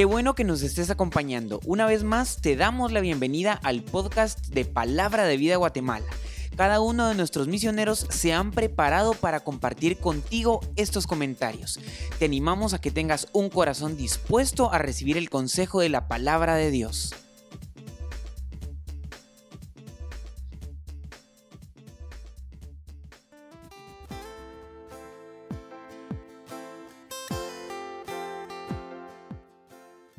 Qué bueno que nos estés acompañando. Una vez más te damos la bienvenida al podcast de Palabra de Vida Guatemala. Cada uno de nuestros misioneros se han preparado para compartir contigo estos comentarios. Te animamos a que tengas un corazón dispuesto a recibir el consejo de la palabra de Dios.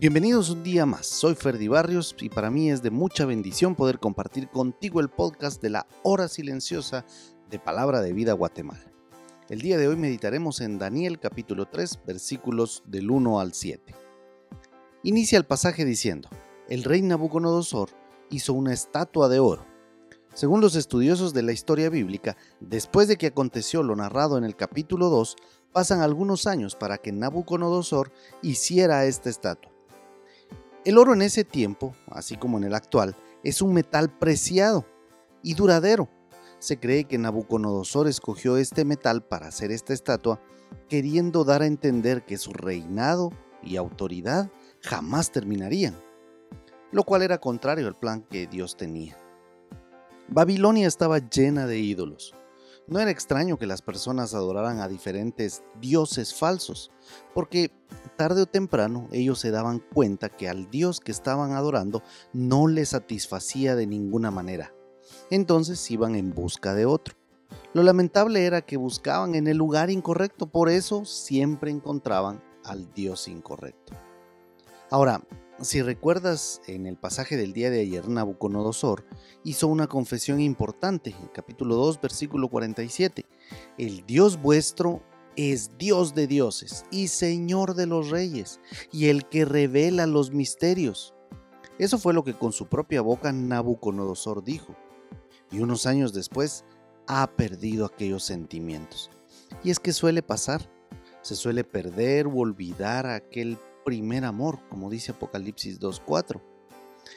Bienvenidos un día más, soy Ferdi Barrios y para mí es de mucha bendición poder compartir contigo el podcast de la hora silenciosa de Palabra de Vida Guatemala. El día de hoy meditaremos en Daniel capítulo 3 versículos del 1 al 7. Inicia el pasaje diciendo, el rey Nabucodonosor hizo una estatua de oro. Según los estudiosos de la historia bíblica, después de que aconteció lo narrado en el capítulo 2, pasan algunos años para que Nabucodonosor hiciera esta estatua. El oro en ese tiempo, así como en el actual, es un metal preciado y duradero. Se cree que Nabucodonosor escogió este metal para hacer esta estatua, queriendo dar a entender que su reinado y autoridad jamás terminarían, lo cual era contrario al plan que Dios tenía. Babilonia estaba llena de ídolos, no era extraño que las personas adoraran a diferentes dioses falsos, porque tarde o temprano ellos se daban cuenta que al dios que estaban adorando no les satisfacía de ninguna manera. Entonces iban en busca de otro. Lo lamentable era que buscaban en el lugar incorrecto, por eso siempre encontraban al dios incorrecto. Ahora, si recuerdas, en el pasaje del día de ayer, Nabucodonosor hizo una confesión importante, en capítulo 2, versículo 47. El Dios vuestro es Dios de dioses y Señor de los reyes, y el que revela los misterios. Eso fue lo que con su propia boca Nabucodonosor dijo. Y unos años después ha perdido aquellos sentimientos. Y es que suele pasar, se suele perder o olvidar aquel primer amor, como dice Apocalipsis 2.4.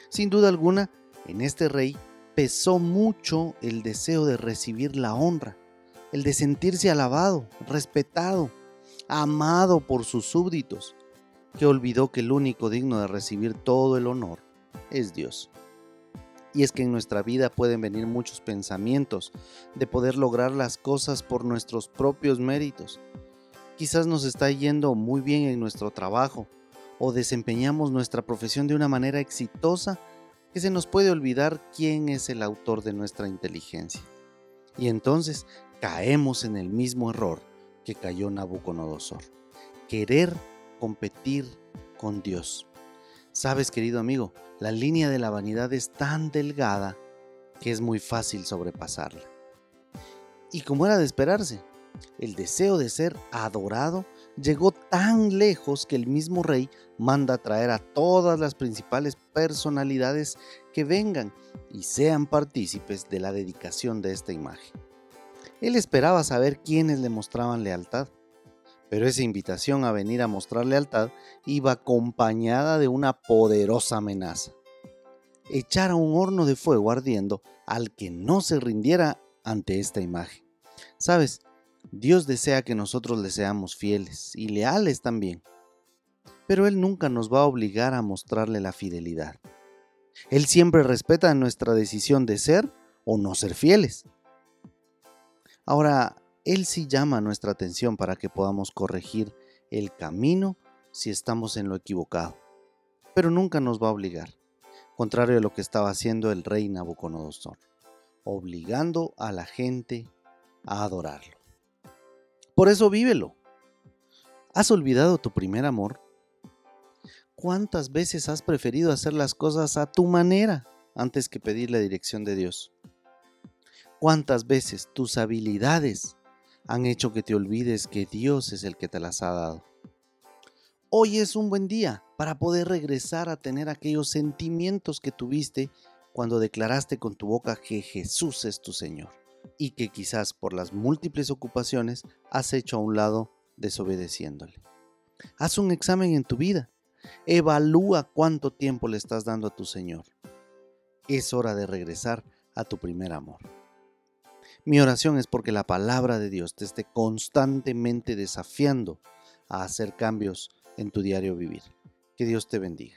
Sin duda alguna, en este rey pesó mucho el deseo de recibir la honra, el de sentirse alabado, respetado, amado por sus súbditos, que olvidó que el único digno de recibir todo el honor es Dios. Y es que en nuestra vida pueden venir muchos pensamientos de poder lograr las cosas por nuestros propios méritos, Quizás nos está yendo muy bien en nuestro trabajo o desempeñamos nuestra profesión de una manera exitosa que se nos puede olvidar quién es el autor de nuestra inteligencia. Y entonces caemos en el mismo error que cayó Nabucodonosor. Querer competir con Dios. Sabes, querido amigo, la línea de la vanidad es tan delgada que es muy fácil sobrepasarla. Y como era de esperarse, el deseo de ser adorado llegó tan lejos que el mismo rey manda traer a todas las principales personalidades que vengan y sean partícipes de la dedicación de esta imagen. Él esperaba saber quiénes le mostraban lealtad, pero esa invitación a venir a mostrar lealtad iba acompañada de una poderosa amenaza. Echar a un horno de fuego ardiendo al que no se rindiera ante esta imagen. Sabes, Dios desea que nosotros le seamos fieles y leales también, pero Él nunca nos va a obligar a mostrarle la fidelidad. Él siempre respeta nuestra decisión de ser o no ser fieles. Ahora, Él sí llama nuestra atención para que podamos corregir el camino si estamos en lo equivocado, pero nunca nos va a obligar, contrario a lo que estaba haciendo el rey Nabucodonosor, obligando a la gente a adorarlo. Por eso vívelo. ¿Has olvidado tu primer amor? ¿Cuántas veces has preferido hacer las cosas a tu manera antes que pedir la dirección de Dios? ¿Cuántas veces tus habilidades han hecho que te olvides que Dios es el que te las ha dado? Hoy es un buen día para poder regresar a tener aquellos sentimientos que tuviste cuando declaraste con tu boca que Jesús es tu Señor y que quizás por las múltiples ocupaciones has hecho a un lado desobedeciéndole. Haz un examen en tu vida. Evalúa cuánto tiempo le estás dando a tu Señor. Es hora de regresar a tu primer amor. Mi oración es porque la palabra de Dios te esté constantemente desafiando a hacer cambios en tu diario vivir. Que Dios te bendiga.